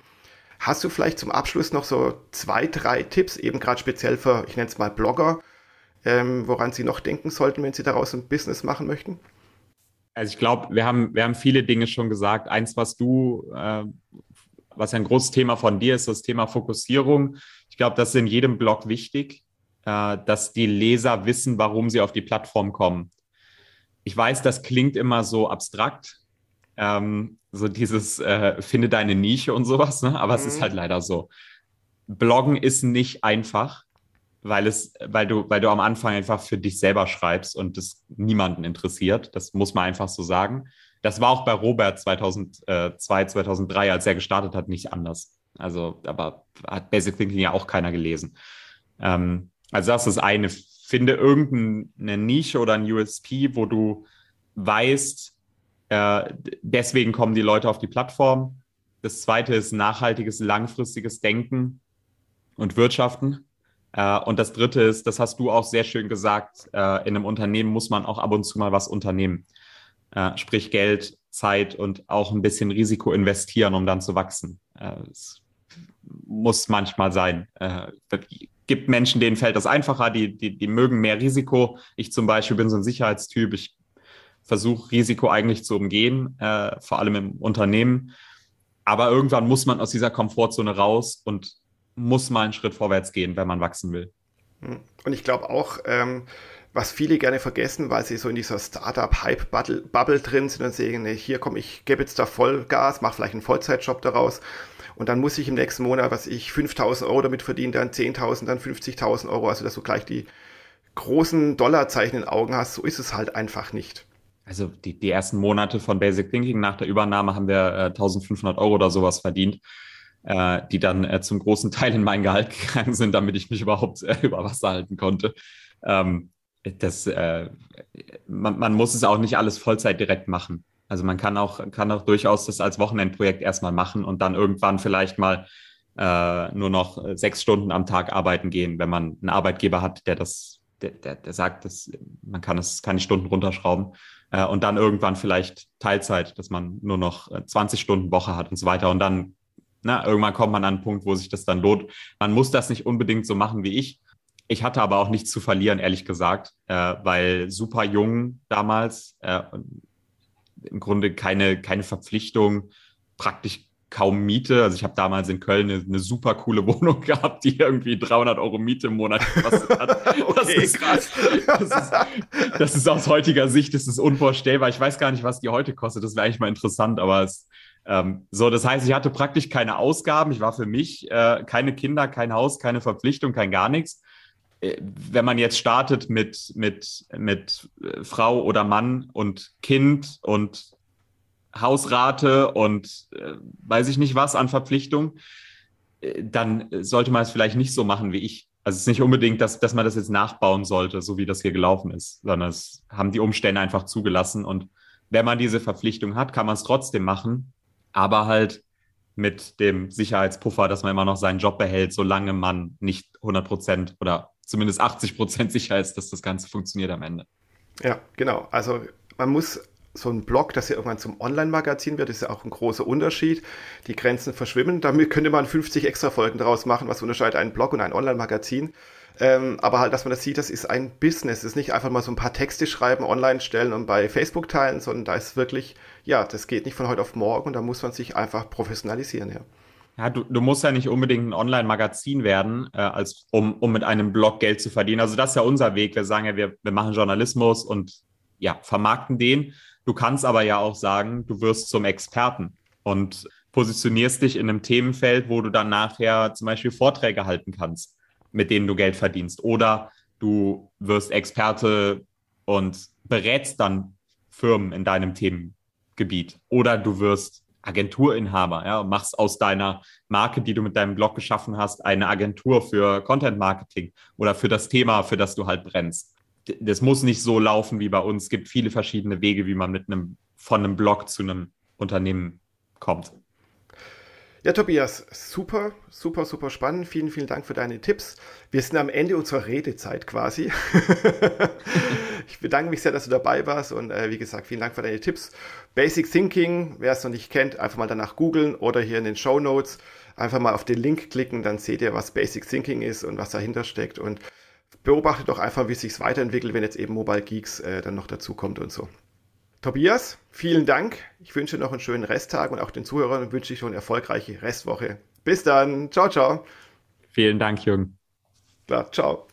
Hast du vielleicht zum Abschluss noch so zwei, drei Tipps, eben gerade speziell für, ich nenne es mal Blogger, ähm, woran sie noch denken sollten, wenn sie daraus ein Business machen möchten? Also ich glaube, wir haben, wir haben viele Dinge schon gesagt. Eins, was du, äh, was ein großes Thema von dir ist, das Thema Fokussierung. Ich glaube, das ist in jedem Blog wichtig, äh, dass die Leser wissen, warum sie auf die Plattform kommen. Ich weiß, das klingt immer so abstrakt, ähm, so dieses äh, finde deine Nische und sowas, ne? aber mhm. es ist mhm. halt leider so. Bloggen ist nicht einfach, weil es, weil du, weil du am Anfang einfach für dich selber schreibst und das niemanden interessiert. Das muss man einfach so sagen. Das war auch bei Robert 2002, 2003, als er gestartet hat, nicht anders. Also, aber hat Basic Thinking ja auch keiner gelesen. Ähm, also das ist eine. Finde irgendeine Nische oder ein USP, wo du weißt, äh, deswegen kommen die Leute auf die Plattform. Das zweite ist nachhaltiges, langfristiges Denken und Wirtschaften. Äh, und das dritte ist, das hast du auch sehr schön gesagt, äh, in einem Unternehmen muss man auch ab und zu mal was unternehmen. Äh, sprich Geld, Zeit und auch ein bisschen Risiko investieren, um dann zu wachsen. Äh, es muss manchmal sein. Gibt Menschen, denen fällt das einfacher, die, die, die mögen mehr Risiko. Ich zum Beispiel bin so ein Sicherheitstyp. Ich versuche Risiko eigentlich zu umgehen, äh, vor allem im Unternehmen. Aber irgendwann muss man aus dieser Komfortzone raus und muss mal einen Schritt vorwärts gehen, wenn man wachsen will. Hm. Und ich glaube auch, ähm, was viele gerne vergessen, weil sie so in dieser Startup-Hype-Bubble drin sind und sagen, nee, hier komm, ich gebe jetzt da Vollgas, mache vielleicht einen Vollzeitjob daraus und dann muss ich im nächsten Monat, was ich, 5000 Euro damit verdienen, dann 10.000, dann 50.000 Euro, also dass du gleich die großen Dollarzeichen in den Augen hast, so ist es halt einfach nicht also die, die ersten Monate von Basic Thinking nach der Übernahme haben wir äh, 1500 Euro oder sowas verdient, äh, die dann äh, zum großen Teil in mein Gehalt gegangen sind, damit ich mich überhaupt äh, über Wasser halten konnte. Ähm, das, äh, man, man muss es auch nicht alles Vollzeit direkt machen. Also man kann auch, kann auch durchaus das als Wochenendprojekt erstmal machen und dann irgendwann vielleicht mal äh, nur noch sechs Stunden am Tag arbeiten gehen, wenn man einen Arbeitgeber hat, der das, der, der, der sagt, dass man kann es, die Stunden runterschrauben äh, und dann irgendwann vielleicht Teilzeit, dass man nur noch 20 äh, Stunden Woche hat und so weiter. Und dann, na, irgendwann kommt man an einen Punkt, wo sich das dann lohnt. Man muss das nicht unbedingt so machen wie ich. Ich hatte aber auch nichts zu verlieren, ehrlich gesagt, äh, weil super jung damals, äh, im Grunde keine, keine Verpflichtung, praktisch kaum Miete. Also ich habe damals in Köln eine, eine, super coole Wohnung gehabt, die irgendwie 300 Euro Miete im Monat gekostet hat. okay, das ist krass. Das ist, das ist, aus heutiger Sicht das ist unvorstellbar. Ich weiß gar nicht, was die heute kostet. Das wäre eigentlich mal interessant, aber es ähm, so, das heißt, ich hatte praktisch keine Ausgaben. Ich war für mich äh, keine Kinder, kein Haus, keine Verpflichtung, kein gar nichts. Äh, wenn man jetzt startet mit, mit, mit äh, Frau oder Mann und Kind und Hausrate und äh, weiß ich nicht was an Verpflichtung, äh, dann sollte man es vielleicht nicht so machen wie ich. Also es ist nicht unbedingt, dass, dass man das jetzt nachbauen sollte, so wie das hier gelaufen ist, sondern es haben die Umstände einfach zugelassen. Und wenn man diese Verpflichtung hat, kann man es trotzdem machen, aber halt mit dem Sicherheitspuffer, dass man immer noch seinen Job behält, solange man nicht 100 Prozent oder zumindest 80 Prozent sicher ist, dass das Ganze funktioniert am Ende. Ja, genau. Also man muss so ein Blog, das ja irgendwann zum Online-Magazin wird, ist ja auch ein großer Unterschied. Die Grenzen verschwimmen. Damit könnte man 50 extra Folgen daraus machen, was unterscheidet einen Blog und ein Online-Magazin. Ähm, aber halt, dass man das sieht, das ist ein Business. Das ist nicht einfach mal so ein paar Texte schreiben, online stellen und bei Facebook teilen, sondern da ist wirklich, ja, das geht nicht von heute auf morgen und da muss man sich einfach professionalisieren, ja. Ja, du, du musst ja nicht unbedingt ein Online-Magazin werden, äh, als, um, um mit einem Blog Geld zu verdienen. Also das ist ja unser Weg. Wir sagen ja, wir, wir machen Journalismus und ja, vermarkten den. Du kannst aber ja auch sagen, du wirst zum Experten und positionierst dich in einem Themenfeld, wo du dann nachher zum Beispiel Vorträge halten kannst, mit denen du Geld verdienst. Oder du wirst Experte und berätst dann Firmen in deinem Themengebiet oder du wirst Agenturinhaber, ja, machst aus deiner Marke, die du mit deinem Blog geschaffen hast, eine Agentur für Content Marketing oder für das Thema, für das du halt brennst. Das muss nicht so laufen wie bei uns. Es gibt viele verschiedene Wege, wie man mit einem von einem Blog zu einem Unternehmen kommt. Ja, Tobias, super, super, super spannend. Vielen, vielen Dank für deine Tipps. Wir sind am Ende unserer Redezeit quasi. ich bedanke mich sehr, dass du dabei warst und äh, wie gesagt, vielen Dank für deine Tipps. Basic Thinking, wer es noch nicht kennt, einfach mal danach googeln oder hier in den Show Notes einfach mal auf den Link klicken, dann seht ihr, was Basic Thinking ist und was dahinter steckt und beobachtet doch einfach, wie es sich weiterentwickelt, wenn jetzt eben Mobile Geeks äh, dann noch dazu kommt und so. Tobias, vielen Dank. Ich wünsche noch einen schönen Resttag und auch den Zuhörern wünsche ich schon eine erfolgreiche Restwoche. Bis dann. Ciao, ciao. Vielen Dank, Jürgen. Klar, ciao.